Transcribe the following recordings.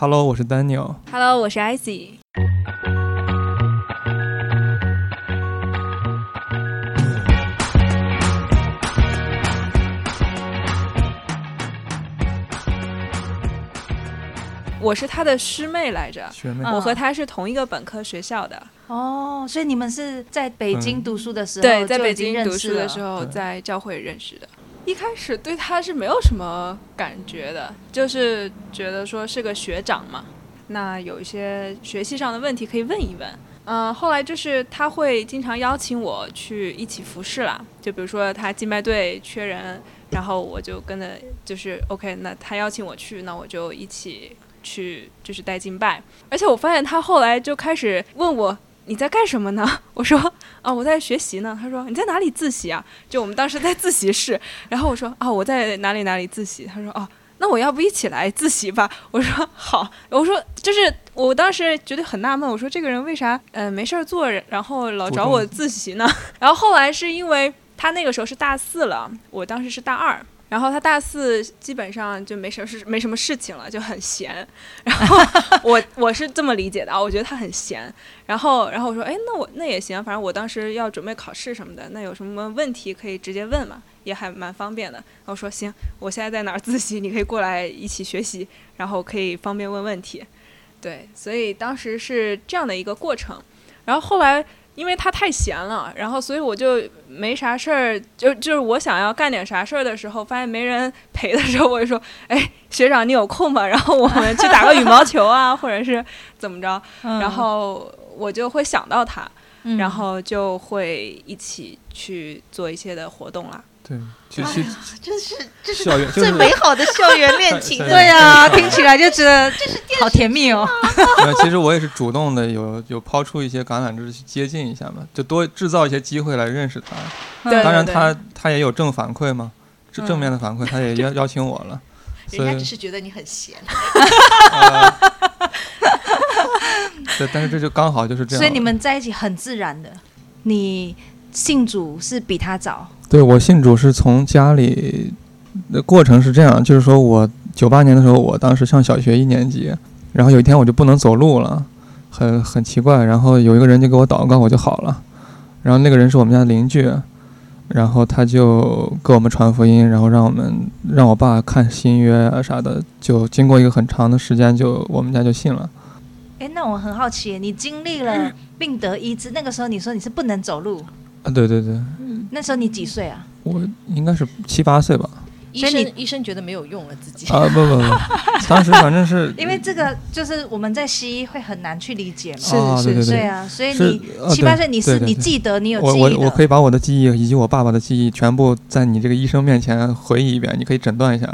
Hello，我是 Daniel。Hello，我是 Icy。我是他的师妹来着，学妹，嗯我和他是同一个本科学校的。哦，所以你们是在北京嗯读书的时候、对，在北京读书的时候，在教会认识的。一开始对他是没有什么感觉的，就是觉得说是个学长嘛，那有一些学习上的问题可以问一问。嗯、后来就是他会经常邀请我去一起服侍啦，就比如说他敬拜队缺人，然后我就跟着就是 OK，那他邀请我去，那我就一起去就是带敬拜。而且我发现他后来就开始问我你在干什么呢？我说啊我在学习呢。他说你在哪里自习啊？就我们当时在自习室，然后我说啊我在哪里哪里自习。他说哦。那我要不一起来自习吧？我说好，我说就是我当时觉得很纳闷，我说这个人为啥呃没事儿做，然后老找我自习呢？然后后来是因为他那个时候是大四了，我当时是大二，然后他大四基本上就没什么事，没什么事情了，就很闲。然后我我是这么理解的啊，我觉得他很闲。然后然后我说，哎，那我那也行，反正我当时要准备考试什么的，那有什么问题可以直接问嘛，也还蛮方便的。然后说行，我现在在哪儿自习，你可以过来一起学习，然后可以方便问问题。对，所以当时是这样的一个过程。然后后来因为他太闲了，然后所以我就没啥事儿，就就是我想要干点啥事儿的时候，发现没人陪的时候，我就说，哎，学长你有空吗？然后我们去打个羽毛球啊，或者是怎么着，然后我就会想到他，嗯然后就会一起去做一些的活动啦。对，其实真是这是最美好的校园恋情对呀、听起来就觉得好甜蜜哦。呃，其实我也是主动的，有有抛出一些橄榄枝去接近一下嘛，就多制造一些机会来认识他。当然对他他也有正反馈嘛，是正嗯面的反馈，他也邀邀请我了，人家只是觉得你很闲，呃，对，但是这就刚好就是这样。所以你们在一起很自然的。你信主是比他早，对我信主是从家里的过程是这样，就是说我九八年的时候，我当时上小学一年级，然后有一天我就不能走路了，很很奇怪，然后有一个人就给我祷告，我就好了，然后那个人是我们家的邻居，然后他就给我们传福音，然后让我们让我爸看新约啊啥的，就经过一个很长的时间就，我们家就信了。哎，那我很好奇，你经历了病得医治，那个时候你说你是不能走路，啊，对对对，那时候你几岁啊？我应该是七八岁吧。医所以你生医生觉得没有用了自己。啊不不不，当时反正是 因为这个就是我们在西医会很难去理解嘛。是是，对对对，对啊，所以你七八岁，你是你记得你有我记忆的，我我可以把我的记忆以及我爸爸的记忆全部在你这个医生面前回忆一遍，你可以诊断一下。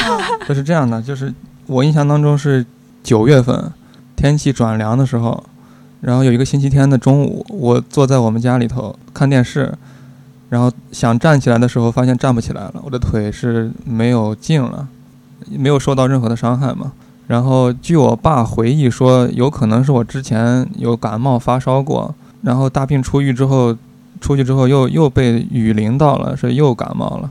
就是这样的，就是我印象当中是九月份，天气转凉的时候，然后有一个星期天的中午，我坐在我们家里头看电视，然后想站起来的时候，发现站不起来了，我的腿是没有劲了，没有受到任何的伤害嘛。然后据我爸回忆说，有可能是我之前有感冒发烧过，然后大病初愈之后，出去之后又又被雨淋到了，是又感冒了。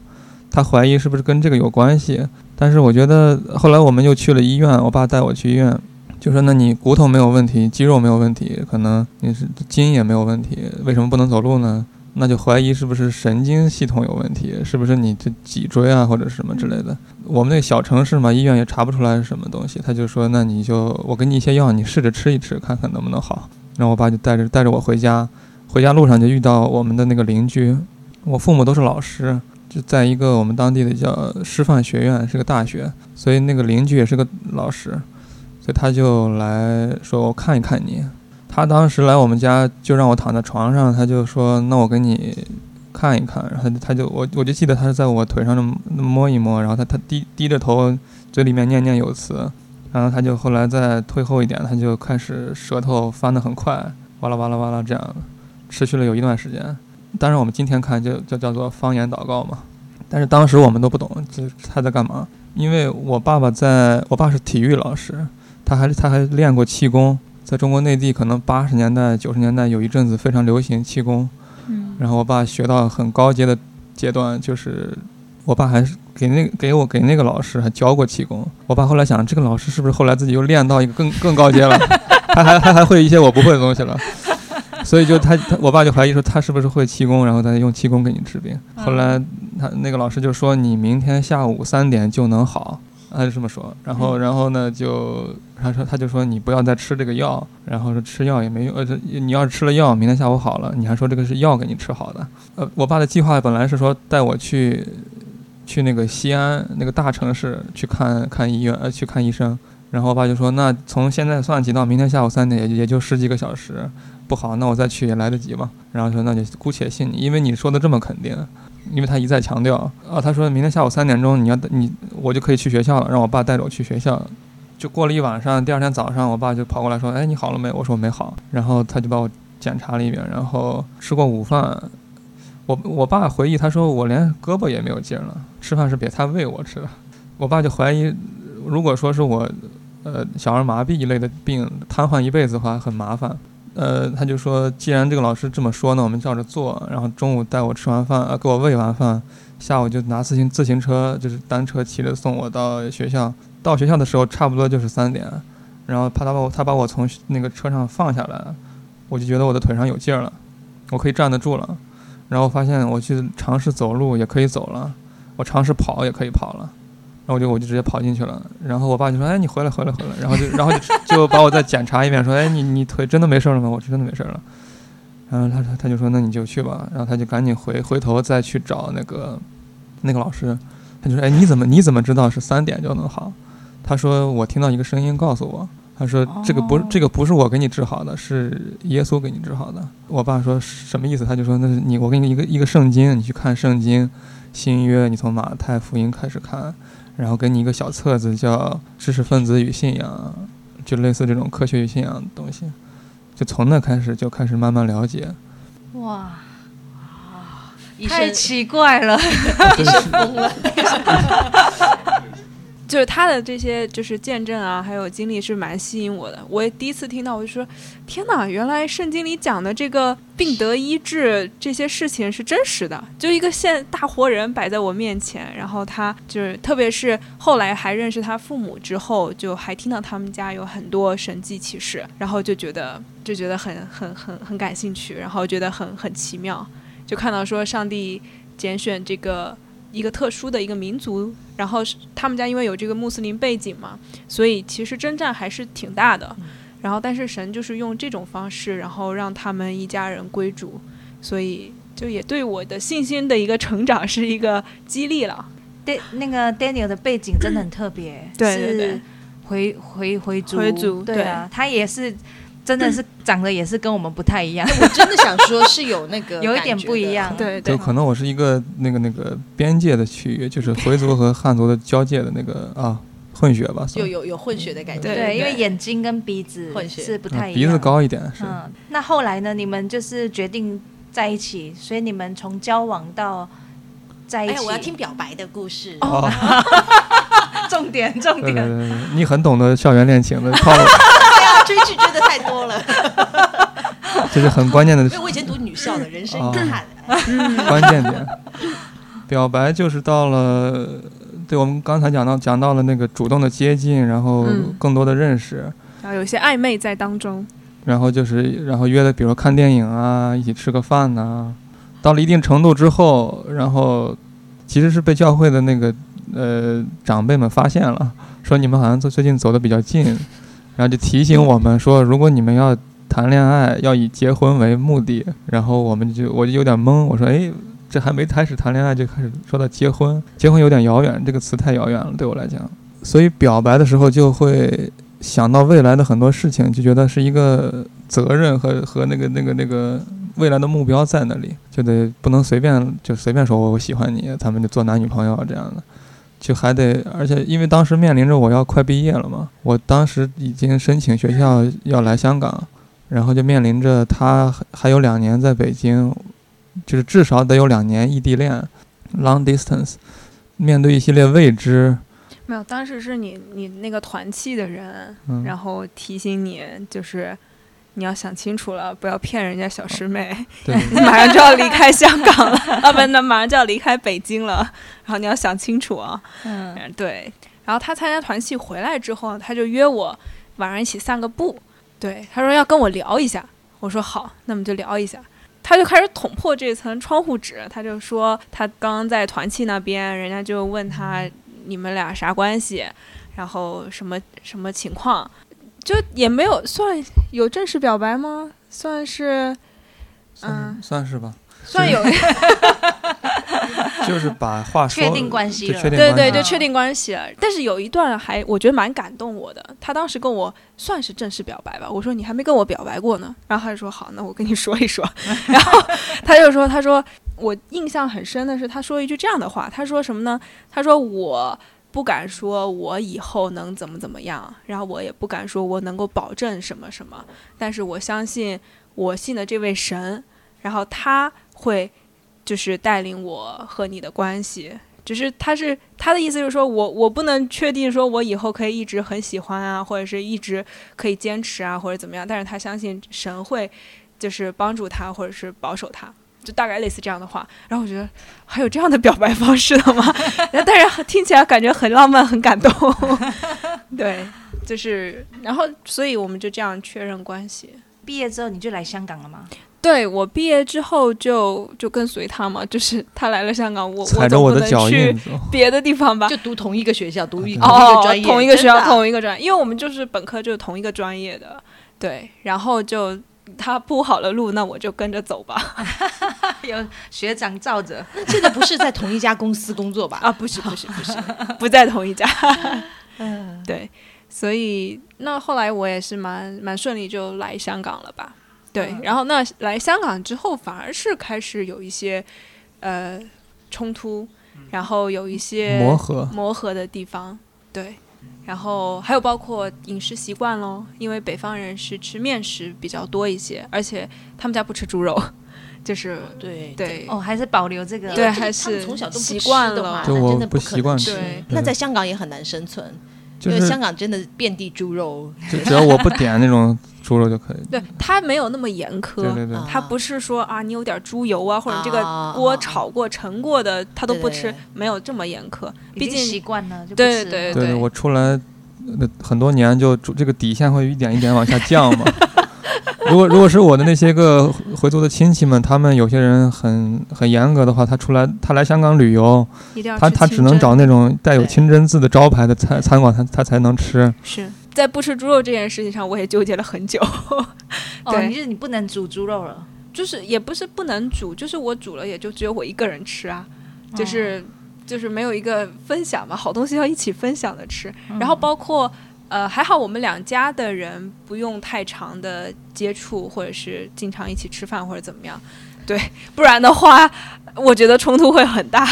他怀疑是不是跟这个有关系，但是我觉得后来我们又去了医院，我爸带我去医院，就说那你骨头没有问题，肌肉没有问题，可能你是筋也没有问题，为什么不能走路呢？那就怀疑是不是神经系统有问题，是不是你这脊椎啊或者什么之类的。我们那个小城市嘛，医院也查不出来是什么东西，他就说那你就我给你一些药，你试着吃一吃，看看能不能好。然后我爸就带着带着我回家，回家路上就遇到我们的那个邻居，我父母都是老师，就在一个我们当地的叫师范学院，是个大学，所以那个邻居也是个老师，所以他就来说我看一看你。他当时来我们家就让我躺在床上，他就说那我给你看一看，然后他就我我就记得他是在我腿上那么那摸一摸，然后他他低低着头，嘴里面念念有词，然后他就后来再退后一点，他就开始舌头翻得很快，哇啦哇啦哇啦这样，持续了有一段时间。当然我们今天看就就叫做方言祷告嘛，但是当时我们都不懂这他在干嘛，因为我爸爸在我爸是体育老师，他还他还练过气功，在中国内地可能八十年代九十年代有一阵子非常流行气功，嗯，然后我爸学到很高阶的阶段，就是我爸还是给那个给我给那个老师还教过气功。我爸后来想，这个老师是不是后来自己又练到一个更更高阶了？他还他还会一些我不会的东西了。所以就他他我爸就怀疑说他是不是会气功，然后再用气功给你治病。后来他那个老师就说你明天下午三点就能好，他就这么说。然后然后呢就他说他就说你不要再吃这个药，然后说吃药也没用，呃你要是吃了药，明天下午好了，你还说这个是药给你吃好的。呃，我爸的计划本来是说带我去去那个西安那个大城市去看看医院，呃去看医生。然后我爸就说那从现在算起到明天下午三点也也就十几个小时。不好，那我再去也来得及嘛。然后说那就姑且信你，因为你说的这么肯定，因为他一再强调啊，他说明天下午三点钟你要你我就可以去学校了，让我爸带着我去学校。就过了一晚上，第二天早上我爸就跑过来说，哎，你好了没？我说没好。然后他就把我检查了一遍，然后吃过午饭。我我爸回忆他说我连胳膊也没有劲了，吃饭是别他喂我吃的。我爸就怀疑，如果说是我呃小儿麻痹一类的病瘫痪一辈子的话，很麻烦。呃，他就说，既然这个老师这么说呢，我们照着做。然后中午带我吃完饭，呃，给我喂完饭，下午就拿自行自行车，就是单车骑着送我到学校。到学校的时候，差不多就是三点。然后他他把我他把我从那个车上放下来，我就觉得我的腿上有劲儿了，我可以站得住了。然后发现我去尝试走路也可以走了，我尝试跑也可以跑了。然后我就我就直接跑进去了，然后我爸就说：“哎，你回来回来回来。”然后就然后就 就把我再检查一遍，说：“哎，你你腿真的没事了吗？”我说：“真的没事了。”然后他说他就说：“那你就去吧。”然后他就赶紧回回头再去找那个那个老师，他就说：“哎，你怎么你怎么知道是三点就能好？”他说：“我听到一个声音告诉我，他说这个不这个不是我给你治好的，是耶稣给你治好的。”我爸说什么意思？他就说：“那是你我给你一个一个圣经，你去看圣经，新约，你从马太福音开始看。”然后给你一个小册子，叫《知识分子与信仰》，就类似这种科学与信仰的东西，就从那开始就开始慢慢了解。哇，太奇怪了。医生疯了，就是他的这些就是见证啊，还有经历是蛮吸引我的。我也第一次听到，我就说：天哪，原来圣经里讲的这个病得医治这些事情是真实的，就一个现大活人摆在我面前，然后他就是，特别是后来还认识他父母之后，就还听到他们家有很多神迹奇事，然后就觉得就觉得很很很很感兴趣，然后觉得很很奇妙，就看到说上帝拣选这个。一个特殊的一个民族，然后他们家因为有这个穆斯林背景嘛，所以其实征战还是挺大的。然后，但是神就是用这种方式，然后让他们一家人归主，所以就也对我的信心的一个成长是一个激励了。对，那个 Daniel 的背景真的很特别，对对对是回回回族，回族对啊，他也是真的是长得也是跟我们不太一样，我真的想说是有那个 有一点不一样。对对。就可能我是一个那个那个边界的区域，就是回族和汉族的交界的那个啊混血吧，算。有有有混血的感觉，对对，因为眼睛跟鼻子混血。是不太一样，子高一点是。嗯，那后来呢？你们就是决定在一起，所以你们从交往到在一起，哎，我要听表白的故事。哦，重点重点，你很懂得校园恋情的套路，追剧追的太多了，这是很关键的 因为我以前读女校的，人生遗憾。关键点。表白就是到了，对我们刚才讲到讲到了那个主动的接近，然后嗯更多的认识，然后有些暧昧在当中。然后就是然后约的，比如说看电影啊，一起吃个饭呐、到了一定程度之后，然后其实是被教会的那个呃长辈们发现了，说你们好像最最近走的比较近，然后就提醒我们说，如果你们要谈恋爱，要以结婚为目的。然后我们就我就有点懵，我说哎，这还没开始谈恋爱就开始说到结婚，结婚有点遥远，这个词太遥远了对我来讲。所以表白的时候就会想到未来的很多事情，就觉得是一个责任和和那个那个那个未来的目标在那里，就得不能随便就随便说我我喜欢你，他们就做男女朋友这样的。就还得，而且因为当时面临着我要快毕业了嘛，我当时已经申请学校要来香港，然后就面临着他还还有两年在北京，就是至少得有两年异地恋，long distance，面对一系列未知，没有，当时是你你那个团契的人，嗯，然后提醒你，就是你要想清楚了，不要骗人家小师妹。对，你 马上就要离开香港了，啊不，那马上就要离开北京了，然后你要想清楚啊。嗯，嗯，对。然后他参加团戏回来之后，他就约我晚上一起散个步。对，他说要跟我聊一下。我说好，那么就聊一下。他就开始捅破这层窗户纸，他就说他刚刚在团契那边，人家就问他你们俩啥关系，然后什么什么情况，就也没有算有正式表白吗？算是，嗯是算是吧，算有，就是 把话说确定关系对了对对，确定关系就确定关系了。但是有一段还我觉得蛮感动我的，他当时跟我算是正式表白吧。我说你还没跟我表白过呢，然后他就说好，那我跟你说一说。然后他就说，他说我印象很深的是他说一句这样的话，他说什么呢？他说我。不敢说我以后能怎么怎么样，然后我也不敢说我能够保证什么什么，但是我相信我信的这位神，然后他会就是带领我和你的关系，只是他是他的意思就是说我我不能确定说我以后可以一直很喜欢啊，或者是一直可以坚持啊，或者怎么样，但是他相信神会就是帮助他或者是保守他。就大概类似这样的话，然后我觉得还有这样的表白方式的吗？但是听起来感觉很浪漫，很感动。对，就是然后，所以我们就这样确认关系。毕业之后你就来香港了吗？对我毕业之后就就跟随他嘛，就是他来了香港，我踩着总不能我的脚去。别的地方吧？就读同一个学校，读一哦同一个哦专，业，同一个学校，同一个专业，因为我们就是本科就是同一个专业的，对，然后就他铺好了路，那我就跟着走吧。有学长罩着，这个不是在同一家公司工作吧？啊，不是不是不是，不在同一家，嗯，对，所以那后来我也是蛮蛮顺利就来香港了吧，对，嗯。然后那来香港之后反而是开始有一些呃冲突，然后有一些磨合。磨合的地方，对。然后还有包括饮食习惯咯，因为北方人是吃面食比较多一些，而且他们家不吃猪肉，就是对对哦，还是保留这个，对还是从小都不习吃惯了的话，就我那真的不习惯吃对那在香港也很难生存，就是因为香港真的遍地猪肉。就只要我不点那种猪肉就可以。对他没有那么严苛，对对对，啊他不是说啊，你有点猪油啊，或者这个啊锅炒过、盛过的，他都不吃，没有这么严苛。毕竟习惯了，就对对对对，我出来呃很多年就这个底线会一点一点往下降嘛。如果如果是我的那些个回族的亲戚们，他们有些人很很严格的话，他出来他来香港旅游，他他只能找那种带有清真字的招牌的餐餐馆，他他才能吃。是在不吃猪肉这件事情上，我也纠结了很久。哦，对你是你不能煮猪肉了，就是也不是不能煮，就是我煮了也就只有我一个人吃啊，就是、就是没有一个分享嘛，好东西要一起分享的吃。然后包括呃，还好我们两家的人不用太长的接触，或者是经常一起吃饭或者怎么样，对，不然的话，我觉得冲突会很大。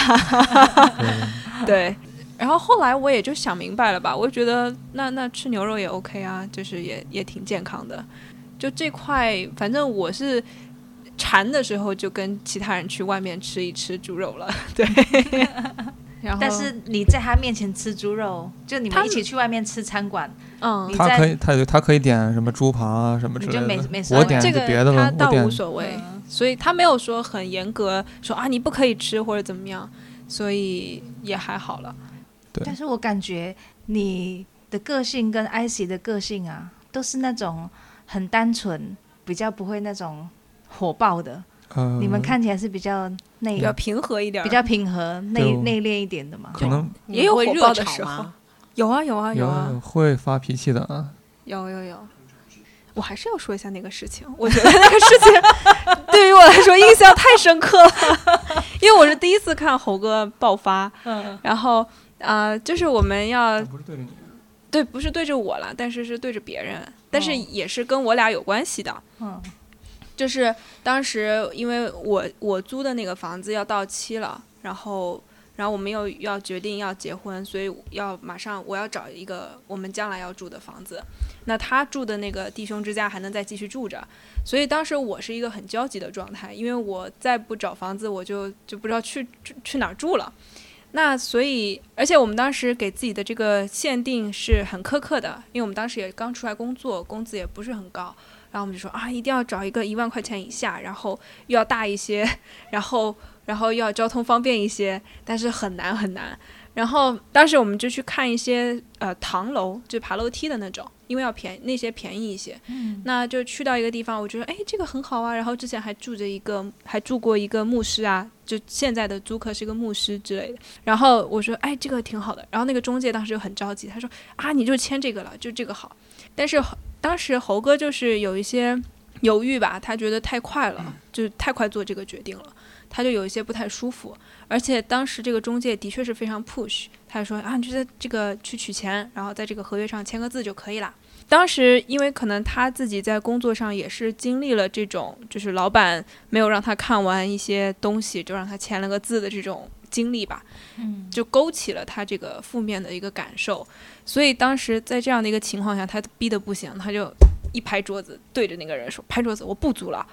对对，然后后来我也就想明白了吧，我就觉得那那吃牛肉也 OK 啊，就是也也挺健康的。就这块，反正我是馋的时候就跟其他人去外面吃一吃猪肉了，对。然后，但是你在他面前吃猪肉，就你们一起去外面吃餐馆，嗯他可以，他他可以点什么猪扒啊什么之你就类的没没。事我点这个就别的了，他倒无所谓，嗯所以他没有说很严格说啊你不可以吃或者怎么样，所以也还好了。对但是我感觉你的个性跟艾希的个性啊，都是那种很单纯，比较不会那种火爆的。呃，你们看起来是比较内比较平和一点，比较平和、内内敛一点的嘛。可能也有火爆的时候？有啊有啊有啊有会发脾气的啊。有有有，我还是要说一下那个事情。我觉得那个事情对于我来说印象太深刻了，因为我是第一次看猴哥爆发，嗯，然后啊、呃就是我们要不是对着你。对，不是对着我了，但是是对着别人，但是哦也是跟我俩有关系的。嗯就是当时因为我我租的那个房子要到期了，然后然后我们又要决定要结婚，所以要马上我要找一个我们将来要住的房子。那他住的那个弟兄之家还能再继续住着，所以当时我是一个很焦急的状态，因为我再不找房子，我就就不知道去去去哪儿住了。那所以，而且我们当时给自己的这个限定是很苛刻的，因为我们当时也刚出来工作，工资也不是很高。然后我们就说啊，一定要找一个一万块钱以下，然后又要大一些，然后然后又要交通方便一些，但是很难很难。然后当时我们就去看一些呃唐楼，就爬楼梯的那种，因为要便那些便宜一些。嗯，那就去到一个地方，我觉得哎这个很好啊。然后之前还住着一个，还住过一个牧师啊，就现在的租客是一个牧师之类的。然后我说哎这个挺好的。然后那个中介当时就很着急，他说啊你就签这个了，就这个好。但是当时猴哥就是有一些犹豫吧，他觉得太快了，就是太快做这个决定了，他就有一些不太舒服。而且当时这个中介的确是非常 push，他就说啊，你就在这个去取钱，然后在这个合约上签个字就可以了。当时因为可能他自己在工作上也是经历了这种，就是老板没有让他看完一些东西就让他签了个字的这种经历吧，嗯，就勾起了他这个负面的一个感受。所以当时在这样的一个情况下，他逼得不行，他就一拍桌子，对着那个人说：“拍桌子，我不租了。”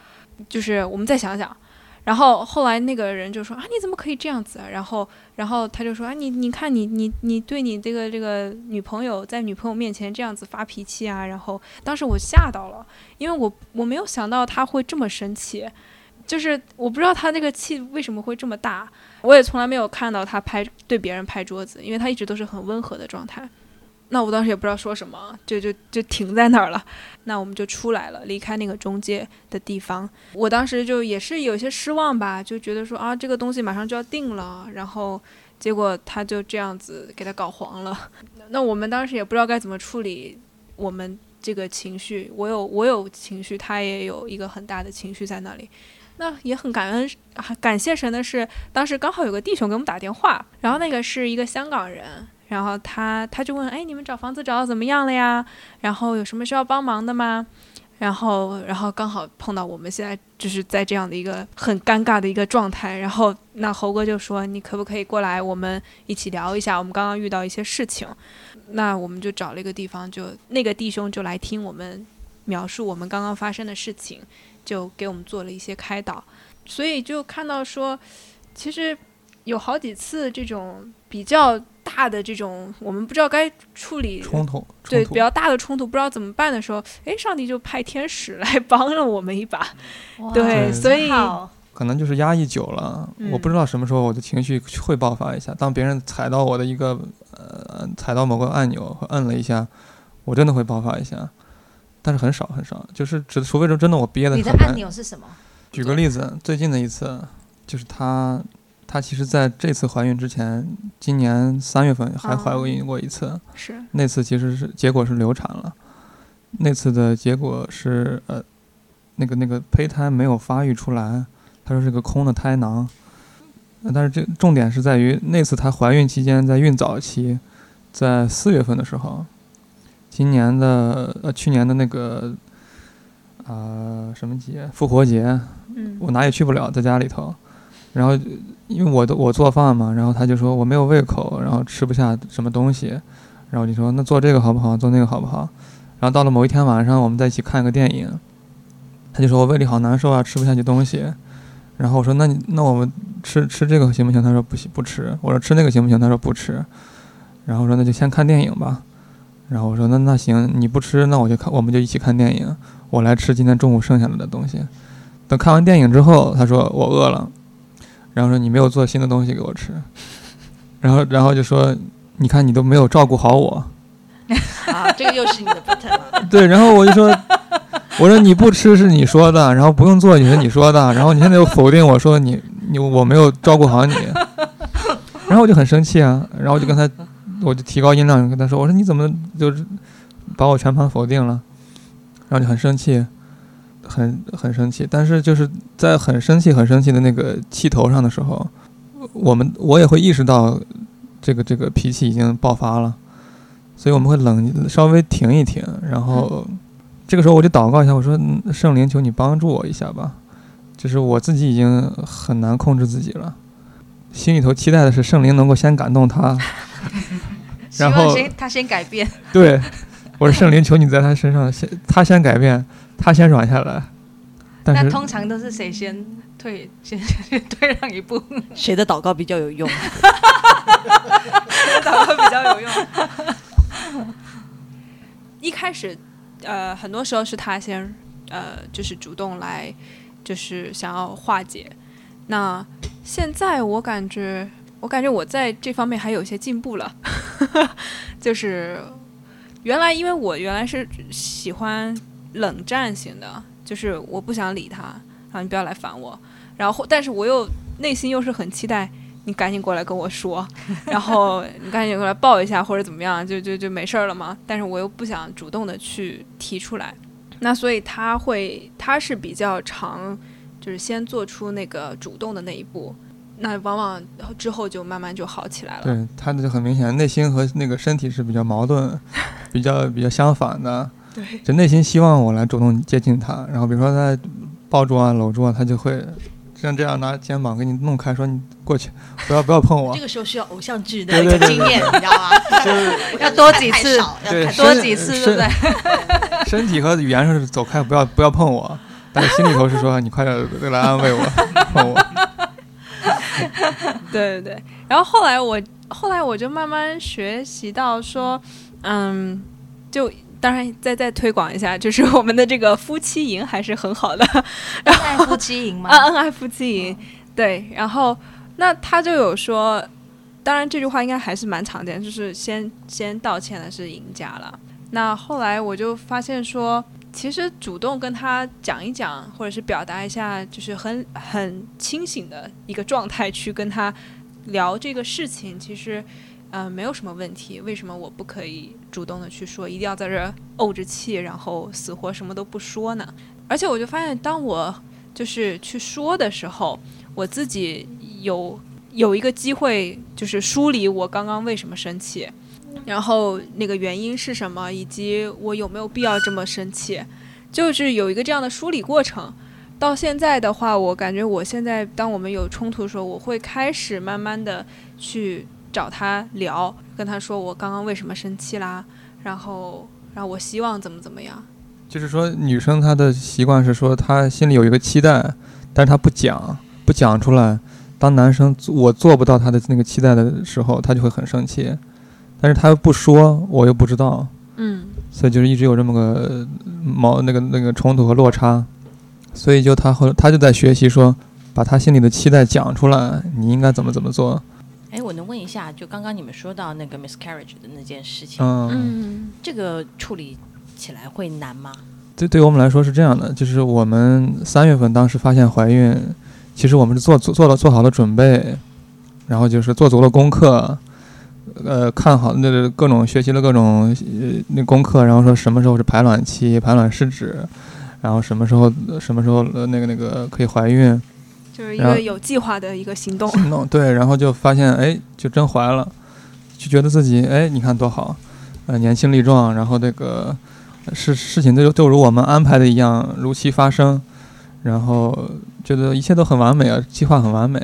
就是我们再想想。然后后来那个人就说：“啊，你怎么可以这样子啊？”然后，然后他就说：“啊，你你看你你你对你这个这个女朋友在女朋友面前这样子发脾气啊！”然后当时我吓到了，因为我我没有想到他会这么生气，就是我不知道他那个气为什么会这么大。我也从来没有看到他拍对别人拍桌子，因为他一直都是很温和的状态。那我当时也不知道说什么，就就就停在那儿了。那我们就出来了，离开那个中介的地方。我当时就也是有些失望吧，就觉得说啊，这个东西马上就要定了，然后结果他就这样子给他搞黄了。那我们当时也不知道该怎么处理我们这个情绪。我有我有情绪，他也有一个很大的情绪在那里。那也很感恩，感谢神的是，当时刚好有个弟兄给我们打电话，然后那个是一个香港人。然后他他就问，哎，你们找房子找的怎么样了呀？然后有什么需要帮忙的吗？然后然后刚好碰到我们现在就是在这样的一个很尴尬的一个状态。然后那猴哥就说，你可不可以过来，我们一起聊一下？我们刚刚遇到一些事情。那我们就找了一个地方，就那个弟兄就来听我们描述我们刚刚发生的事情，就给我们做了一些开导。所以就看到说，其实有好几次这种比较。大的这种我们不知道该处理冲突，对比较大的冲突不知道怎么办的时候，哎，上帝就派天使来帮了我们一把，对，所以可能就是压抑久了，我不知道什么时候我的情绪会爆发一下。当别人踩到我的一个呃，踩到某个按钮和摁了一下，我真的会爆发一下，但是很少很少，就是只除非说真的我憋的。你的按钮是什么？举个例子，最近的一次就是他。她其实在这次怀孕之前，今年三月份还怀孕过一次，是。那次其实是结果是流产了，那次的结果是呃，那个那个胚胎没有发育出来，她说是个空的胎囊，但是这重点是在于那次她怀孕期间在孕早期，在四月份的时候，今年的呃去年的那个啊什么节？复活节，我哪也去不了，在家里头，然后。因为我的我做饭嘛，然后他就说我没有胃口，然后吃不下什么东西，然后就说那做这个好不好？做那个好不好？然后到了某一天晚上，我们在一起看个电影，他就说我胃里好难受啊，吃不下去东西。然后我说那你那我们吃吃这个行不行？他说不行不吃。我说吃那个行不行？他说不吃。然后我说那就先看电影吧。然后我说那那行你不吃那我就看我们就一起看电影，我来吃今天中午剩下来的东西。等看完电影之后，他说我饿了。然后说你没有做新的东西给我吃，然后然后就说你看你都没有照顾好我，啊，这个又是你的 pattern 对，然后我就说我说你不吃是你说的，然后不用做也是你说的，然后你现在又否定我说你你我没有照顾好你，然后我就很生气啊，然后我就跟他我就提高音量跟他说我说你怎么就是把我全盘否定了，然后就很生气。很很生气，但是就是在很生气、很生气的那个气头上的时候，我们我也会意识到这个这个脾气已经爆发了，所以我们会冷稍微停一停，然后这个时候我就祷告一下，我说圣灵，求你帮助我一下吧，就是我自己已经很难控制自己了，心里头期待的是圣灵能够先感动他，然后他先改变，对，我说圣灵，求你在他身上先他先改变。他先软下来，但是通常都是谁先退，先先退让一步？谁的祷告比较有用？谁的祷告比较有用。一开始，呃，很多时候是他先，呃，就是主动来，就是想要化解。那现在我感觉，我感觉我在这方面还有一些进步了，就是原来因为我原来是喜欢冷战型的，就是我不想理他，然后你不要来烦我，然后但是我又内心又是很期待。你赶紧过来跟我说，然后你赶紧过来抱一下或者怎么样，就就就没事儿了嘛？但是我又不想主动的去提出来，那所以他会，他是比较常，就是先做出那个主动的那一步，那往往之后就慢慢就好起来了。对，他就很明显，内心和那个身体是比较矛盾，比较比较相反的。对，就内心希望我来主动接近他，然后比如说他抱住啊、搂住啊，他就会。像这样拿肩膀给你弄开，说你过去，不要不要碰我。这个时候需要偶像剧的一个经验，你知道吗？要多几次，对，多几次，对不对？身体和语言上是走开，不要不要碰我，但是心里头是说你快点来安慰我，碰我。对对对，然后后来我后来我就慢慢学习到说，嗯，就。当然，再再推广一下，就是我们的这个夫妻营还是很好的。恩爱夫妻营吗？啊，恩爱夫妻营。对，然后那他就有说，当然这句话应该还是蛮常见，就是先先道歉的是赢家了。那后来我就发现说，其实主动跟他讲一讲，或者是表达一下，就是很很清醒的一个状态去跟他聊这个事情，其实。嗯，没有什么问题。为什么我不可以主动的去说？一定要在这怄着气，然后死活什么都不说呢？而且我就发现，当我就是去说的时候，我自己有有一个机会，就是梳理我刚刚为什么生气，然后那个原因是什么，以及我有没有必要这么生气，就是有一个这样的梳理过程。到现在的话，我感觉我现在当我们有冲突的时候，我会开始慢慢的去。找他聊，跟他说我刚刚为什么生气啦，然后，然后我希望怎么怎么样。就是说，女生她的习惯是说，她心里有一个期待，但是她不讲，不讲出来。当男生我做不到她的那个期待的时候，她就会很生气。但是她又不说，我又不知道。嗯。所以就是一直有这么个矛那个那个冲突和落差。所以就她后她就在学习说，把她心里的期待讲出来，你应该怎么怎么做。哎，我能问一下，就刚刚你们说到那个 miscarriage 的那件事情，嗯，这个处理起来会难吗？对，对于我们来说是这样的，就是我们三月份当时发现怀孕，其实我们是做做做了做好了准备，然后就是做足了功课，呃，看好那个各种学习了各种呃那功课，然后说什么时候是排卵期，排卵试纸，然后什么时候什么时候呃那个那个可以怀孕。就是一个有计划的一个行动，行动对，然后就发现哎，就真怀了，就觉得自己哎，你看多好，呃，年轻力壮，然后这个事事情就就如我们安排的一样，如期发生，然后觉得一切都很完美啊，计划很完美，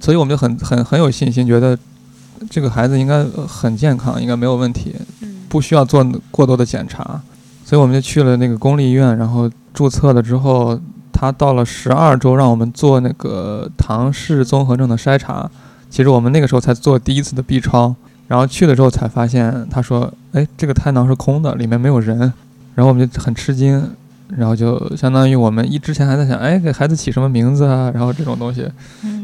所以我们就很很很有信心，觉得这个孩子应该很健康，应该没有问题，不需要做过多的检查，所以我们就去了那个公立医院，然后注册了之后。他到了十二周，让我们做那个唐氏综合症的筛查。其实我们那个时候才做第一次的 B 超，然后去的时候才发现，他说：“哎，这个胎囊是空的，里面没有人。”然后我们就很吃惊，然后就相当于我们一之前还在想：“哎，给孩子起什么名字啊？”然后这种东西，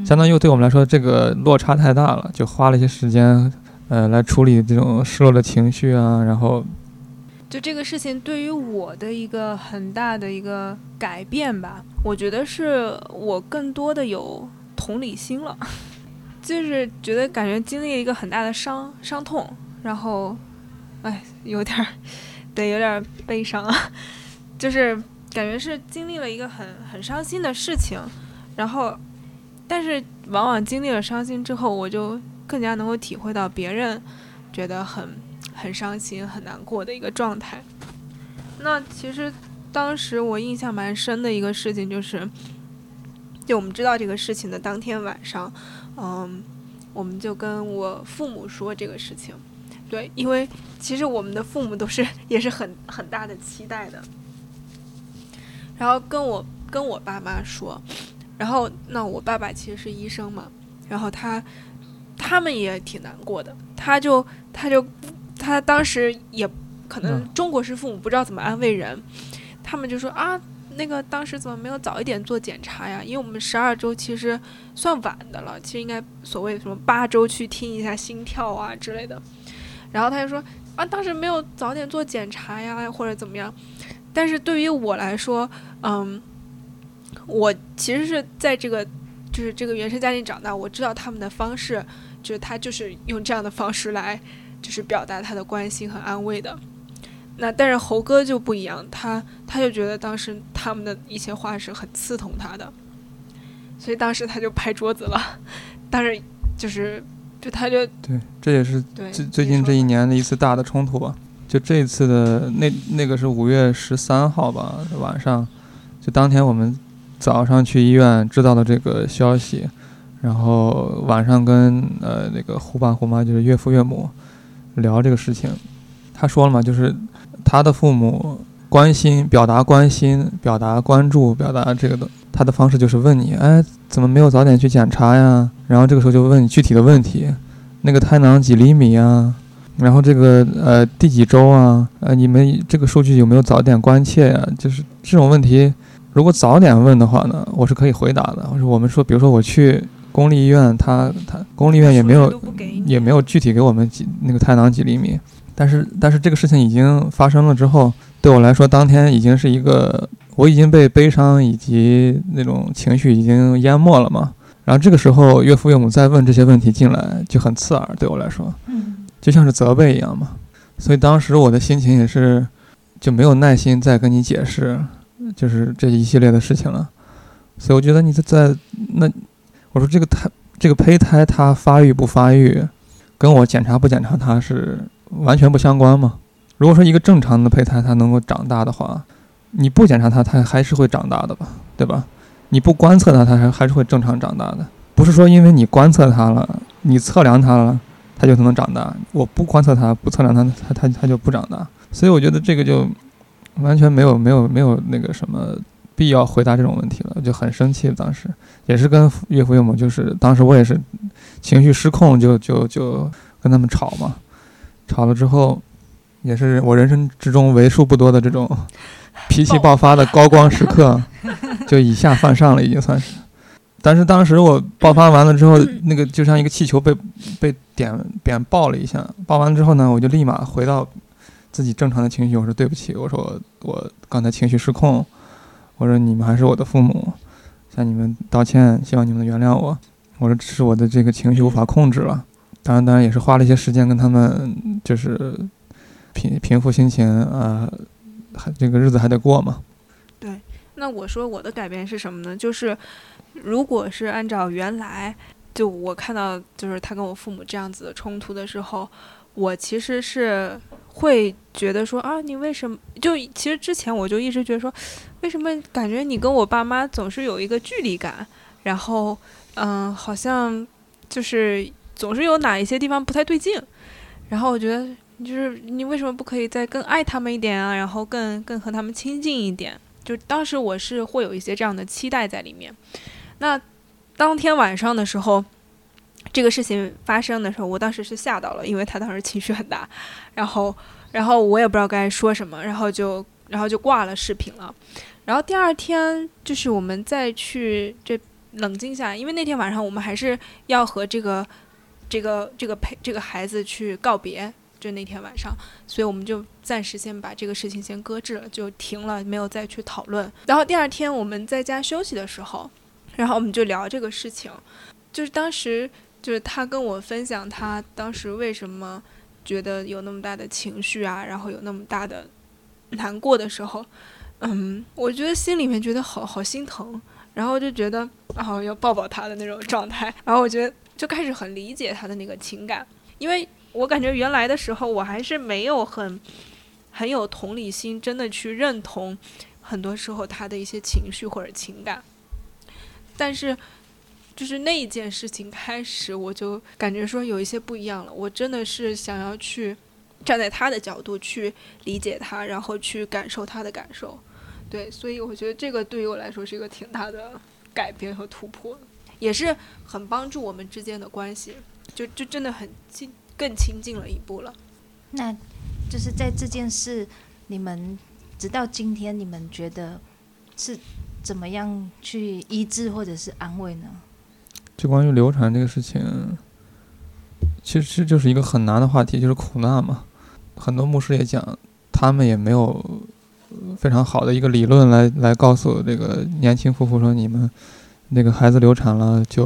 相当于对我们来说这个落差太大了，就花了一些时间，呃，来处理这种失落的情绪啊，然后。就这个事情对于我的一个很大的一个改变吧，我觉得是我更多的有同理心了，就是觉得感觉经历了一个很大的伤伤痛，然后，哎，有点儿，对，有点悲伤啊，就是感觉是经历了一个很很伤心的事情，然后，但是往往经历了伤心之后，我就更加能够体会到别人觉得很。很伤心、很难过的一个状态。那其实当时我印象蛮深的一个事情就是，就我们知道这个事情的当天晚上，嗯，我们就跟我父母说这个事情。对，因为其实我们的父母都是也是很很大的期待的。然后跟我跟我爸妈说，然后那我爸爸其实是医生嘛，然后他他们也挺难过的。他就他就他当时也可能嗯中国式父母不知道怎么安慰人，他们就说啊，那个当时怎么没有早一点做检查呀？因为我们十二周其实算晚的了，其实应该所谓什么八周去听一下心跳啊之类的。然后他就说啊，当时没有早点做检查呀，或者怎么样。但是对于我来说，嗯，我其实是在这个就是这个原生家庭长大，我知道他们的方式，就是他就是用这样的方式来就是表达他的关心和安慰的。那但是猴哥就不一样，他他就觉得当时他们的一些话是很刺痛他的，所以当时他就拍桌子了。当时就是就他就对，这也是最最近这一年的一次大的冲突吧。就这一次的那那个是五月十三号吧晚上，就当天我们早上去医院知道了这个消息，然后晚上跟呃那个虎爸虎妈就是岳父岳母聊这个事情，他说了嘛，就是他的父母关心、表达关心、表达关注、表达这个的，他的方式就是问你，哎，怎么没有早点去检查呀？然后这个时候就问你具体的问题，那个胎囊几厘米呀？然后这个呃第几周啊？呃，你们这个数据有没有早点关切呀？就是这种问题，如果早点问的话呢，我是可以回答的。我说我们说，比如说我去公立医院，他他公立医院也没有也没有具体给我们几那个胎囊几厘米，但是但是这个事情已经发生了之后，对我来说，当天已经是一个我已经被悲伤以及那种情绪已经淹没了嘛。然后这个时候岳父岳母再问这些问题进来，就很刺耳，对我来说，嗯就像是责备一样嘛。所以当时我的心情也是就没有耐心再跟你解释，就是这一系列的事情了。所以我觉得你在在那，我说这个胎这个胚胎它发育不发育，跟我检查不检查它是完全不相关嘛。如果说一个正常的胚胎它能够长大的话，你不检查它，它还是会长大的吧，对吧？你不观测它，它还还是会正常长大的。不是说因为你观测它了，你测量它了，它就能长大。我不观测它，不测量它，它它它就不长大。所以我觉得这个就完全没有没有没有那个什么必要回答这种问题了，就很生气。当时也是跟岳父岳母，就是当时我也是情绪失控就，就就跟他们吵嘛。吵了之后，也是我人生之中为数不多的这种脾气爆发的高光时刻，就以下犯上了，已经算是。但是当时我爆发完了之后，那个就像一个气球被被点点爆了一下，爆完之后呢，我就立马回到自己正常的情绪，我说对不起，我说我我刚才情绪失控，我说你们还是我的父母，向你们道歉，希望你们原谅我。我说这是我的这个情绪无法控制了，当然当然也是花了一些时间跟他们就是平平复心情啊、还这个日子还得过嘛。对那我说我的改变是什么呢？就是如果是按照原来，就我看到就是他跟我父母这样子的冲突的时候，我其实是会觉得说啊，你为什么？就其实之前我就一直觉得说，为什么感觉你跟我爸妈总是有一个距离感，然后嗯，好像就是总是有哪一些地方不太对劲，然后我觉得。就是你为什么不可以再更爱他们一点啊？然后更更和他们亲近一点？就当时我是会有一些这样的期待在里面。那当天晚上的时候，这个事情发生的时候，我当时是吓到了，因为他当时情绪很大，然后然后我也不知道该说什么，然后就然后就挂了视频了。然后第二天就是我们再去这冷静下来，因为那天晚上我们还是要和这个这个这个陪这个孩子去告别。就那天晚上，所以我们就暂时先把这个事情先搁置了，就停了，没有再去讨论。然后第二天我们在家休息的时候，然后我们就聊这个事情，就是当时就是他跟我分享他当时为什么觉得有那么大的情绪啊，然后有那么大的难过的时候，嗯，我觉得心里面觉得好好心疼，然后就觉得啊要抱抱他的那种状态，然后我觉得就开始很理解他的那个情感，因为。我感觉原来的时候，我还是没有很很有同理心，真的去认同很多时候他的一些情绪或者情感。但是，就是那一件事情开始，我就感觉说有一些不一样了。我真的是想要去站在他的角度去理解他，然后去感受他的感受。对，所以我觉得这个对于我来说是一个挺大的改变和突破，也是很帮助我们之间的关系。就就真的很近，更亲近了一步了。那就是在这件事，你们直到今天，你们觉得是怎么样去医治或者是安慰呢？就关于流产这个事情，其实就是一个很难的话题，就是苦难嘛。很多牧师也讲，他们也没有非常好的一个理论来来告诉这个年轻夫妇说，你们那个孩子流产了，就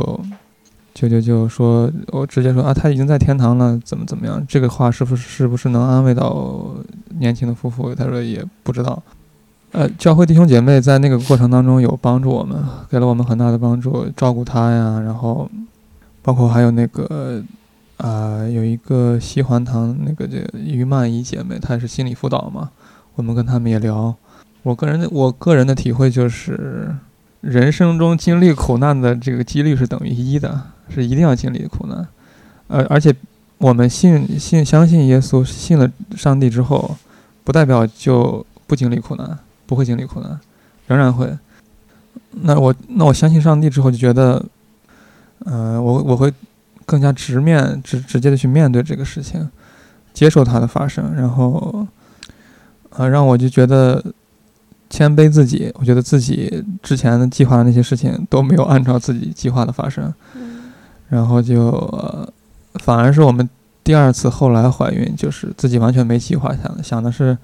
就就就说，我直接说啊，他已经在天堂了，怎么怎么样？这个话是不是是不是能安慰到年轻的夫妇？他说也不知道。呃，教会弟兄姐妹在那个过程当中有帮助我们，给了我们很大的帮助，照顾他呀，然后包括还有那个啊、有一个西环堂那个这个于曼怡姐妹，她是心理辅导嘛，我们跟他们也聊。我个人的我个人的体会就是，人生中经历苦难的这个几率是等于一的，是一定要经历苦难。呃，而且我们信信相信耶稣，信了上帝之后，不代表就不经历苦难。不会经历苦难，仍然会。那我那我相信上帝之后，就觉得，呃，我我会更加直面直直接的去面对这个事情，接受它的发生，然后，呃，让我就觉得谦卑自己。我觉得自己之前的计划的那些事情都没有按照自己计划的发生，然后就、呃反而是我们第二次后来怀孕，就是自己完全没计划想的，想的是。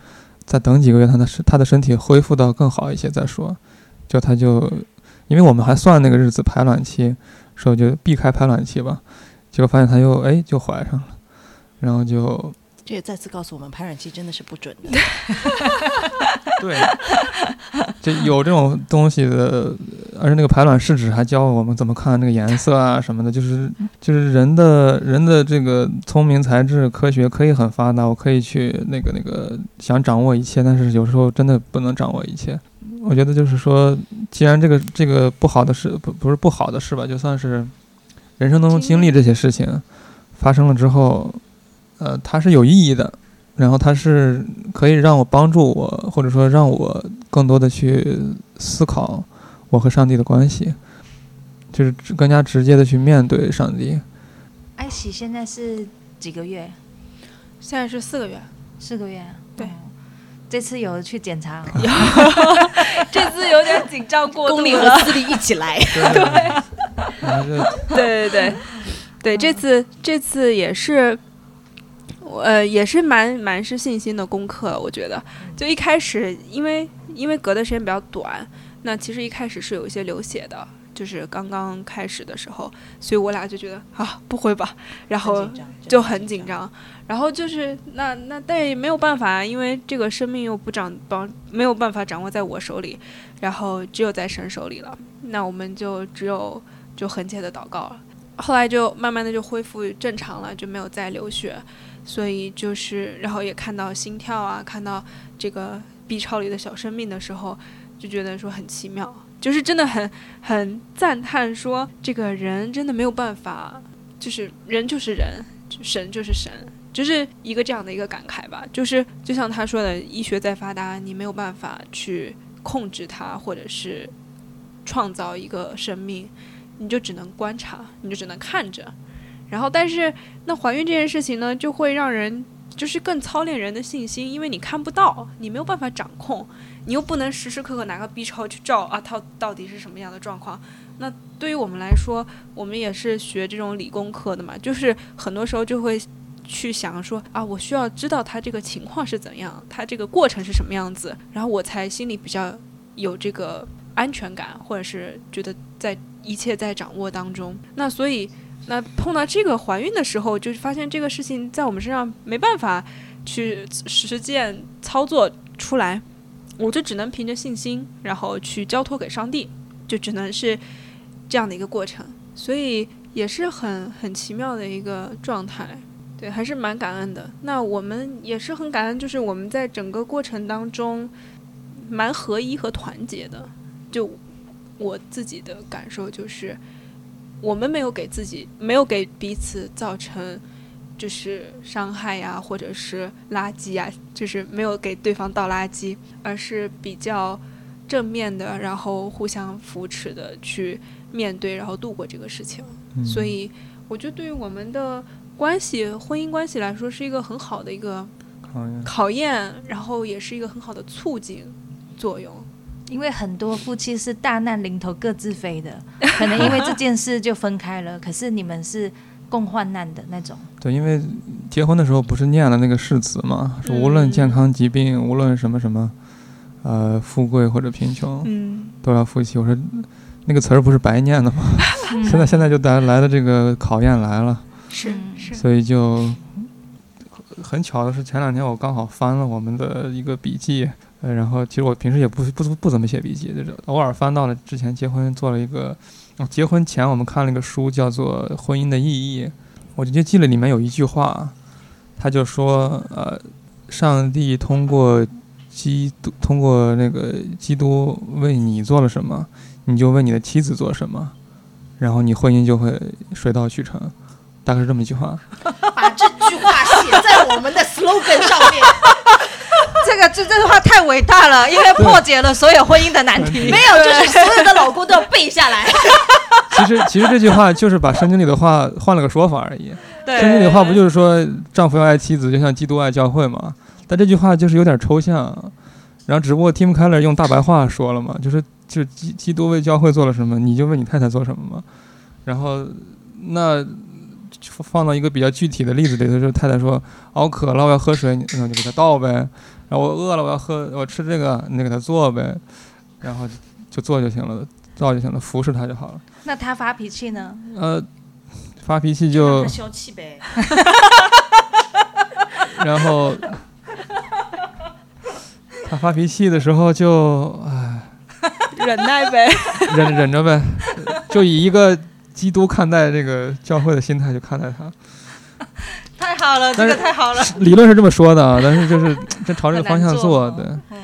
再等几个月，他的身他的身体恢复到更好一些再说。就他就，因为我们还算那个日子排卵期，说就避开排卵期吧。结果发现他又哎就怀上了，然后就这也再次告诉我们，排卵期真的是不准的。对，就有这种东西的，而且那个排卵试纸还教我们怎么看那个颜色啊什么的，就是就是人的人的这个聪明才智科学可以很发达，我可以去那个那个想掌握一切，但是有时候真的不能掌握一切。我觉得就是说，既然这个这个不好的事不不是不好的事吧，就算是人生当中经历这些事情发生了之后，呃，它是有意义的。然后它是可以让我帮助我，或者说让我更多的去思考我和上帝的关系，就是更加直接的去面对上帝。艾喜现在是几个月？现在是四个月，四个月。对哦这次有去检查吗？这次有点紧张过度公理和。私立一起来。对，对对对，对，这次这次也是，呃，也是蛮蛮是信心的功课。我觉得，就一开始，因为因为隔的时间比较短，那其实一开始是有一些流血的，就是刚刚开始的时候，所以我俩就觉得啊，不会吧，然后就很紧。张。然后就是那那，但也没有办法啊，因为这个生命又不掌帮没有办法掌握在我手里，然后只有在神手里了。那我们就只有就很切的祷告了。后来就慢慢的就恢复正常了，就没有再流血，所以就是然后也看到心跳啊，看到这个 B 超里的小生命的时候，就觉得说很奇妙，就是真的很很赞叹说这个人真的没有办法，就是人就是人，神就是神，就是一个这样的一个感慨吧。就是就像他说的，医学再发达，你没有办法去控制它，或者是创造一个生命，你就只能观察，你就只能看着。然后，但是那怀孕这件事情呢，就会让人就是更操练人的信心，因为你看不到，你没有办法掌控，你又不能时时刻刻拿个 B 超去照啊，它到底是什么样的状况。那对于我们来说，我们也是学这种理工科的嘛，就是很多时候就会去想说啊，我需要知道它这个情况是怎样，它这个过程是什么样子，然后我才心里比较有这个安全感，或者是觉得在一切在掌握当中。那所以，那碰到这个怀孕的时候，就发现这个事情在我们身上没办法去实践操作出来，我就只能凭着信心，然后去交托给上帝，就只能是这样的一个过程。所以也是很很奇妙的一个状态。对，还是蛮感恩的。那我们也是很感恩，就是我们在整个过程当中蛮合一和团结的。就我自己的感受就是，我们没有给自己，没有给彼此造成就是伤害呀，或者是垃圾呀，就是没有给对方倒垃圾，而是比较正面的，然后互相扶持的去面对，然后度过这个事情。嗯所以我觉得对于我们的关系、婚姻关系来说，是一个很好的一个考验。考验，然后也是一个很好的促进作用。因为很多夫妻是大难临头各自飞的，可能因为这件事就分开了，可是你们是共患难的那种。对，因为结婚的时候不是念了那个誓词嘛，说无论健康疾病，无论什么什么，呃，富贵或者贫穷，嗯，都要夫妻。我说那个词儿不是白念的吗？现在现在就来来的这个考验来了，是嗯是，所以就很巧的是，前两天我刚好翻了我们的一个笔记，然后其实我平时也不不不怎么写笔记，就是偶尔翻到了之前结婚做了一个，结婚前我们看了一个书，叫做《婚姻的意义》，我就记得里面有一句话，他就说，呃，上帝通过基督通过那个基督为你做了什么，你就为你的妻子做什么，然后你婚姻就会水到渠成，大概是这么一句话。把这句话写在我们的 slogan 上面。这个这这句话太伟大了，因为破解了所有婚姻的难题。没有，就是所有的老公都要背下来。其实其实这句话就是把圣经里的话换了个说法而已。对圣经里的话不就是说丈夫要爱妻子，就像基督爱教会嘛？但这句话就是有点抽象，然后只不过 Tim Keller 用大白话说了嘛，就是就是基基督为教会做了什么，你就为你太太做什么嘛。然后那就放到一个比较具体的例子里头，就是太太说啊我渴了，我要喝水，你那就给他倒呗。然后我饿了，我要喝，我吃这个，你就给他做呗。然后就就做就行了，倒就行了，服侍他就好了。那他发脾气呢？呃，发脾气就他消气呗。然后他发脾气的时候就唉忍耐呗。忍忍着呗，就以一个基督看待这个教会的心态去看待他。太好了，这个太好了。理论是这么说的啊，但是就是这朝这个方向做，做对。嗯，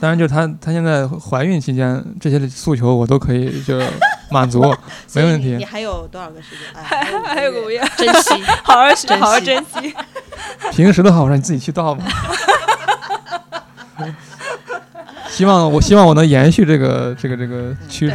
当然，就是她她现在怀孕期间这些诉求我都可以就满足，没问题你你。还有多少个时间？哎还有个五月，珍惜。好好学，珍惜好好珍惜。平时的话，我让你自己去倒吧。希望我希望我能延续这个这个这个趋势。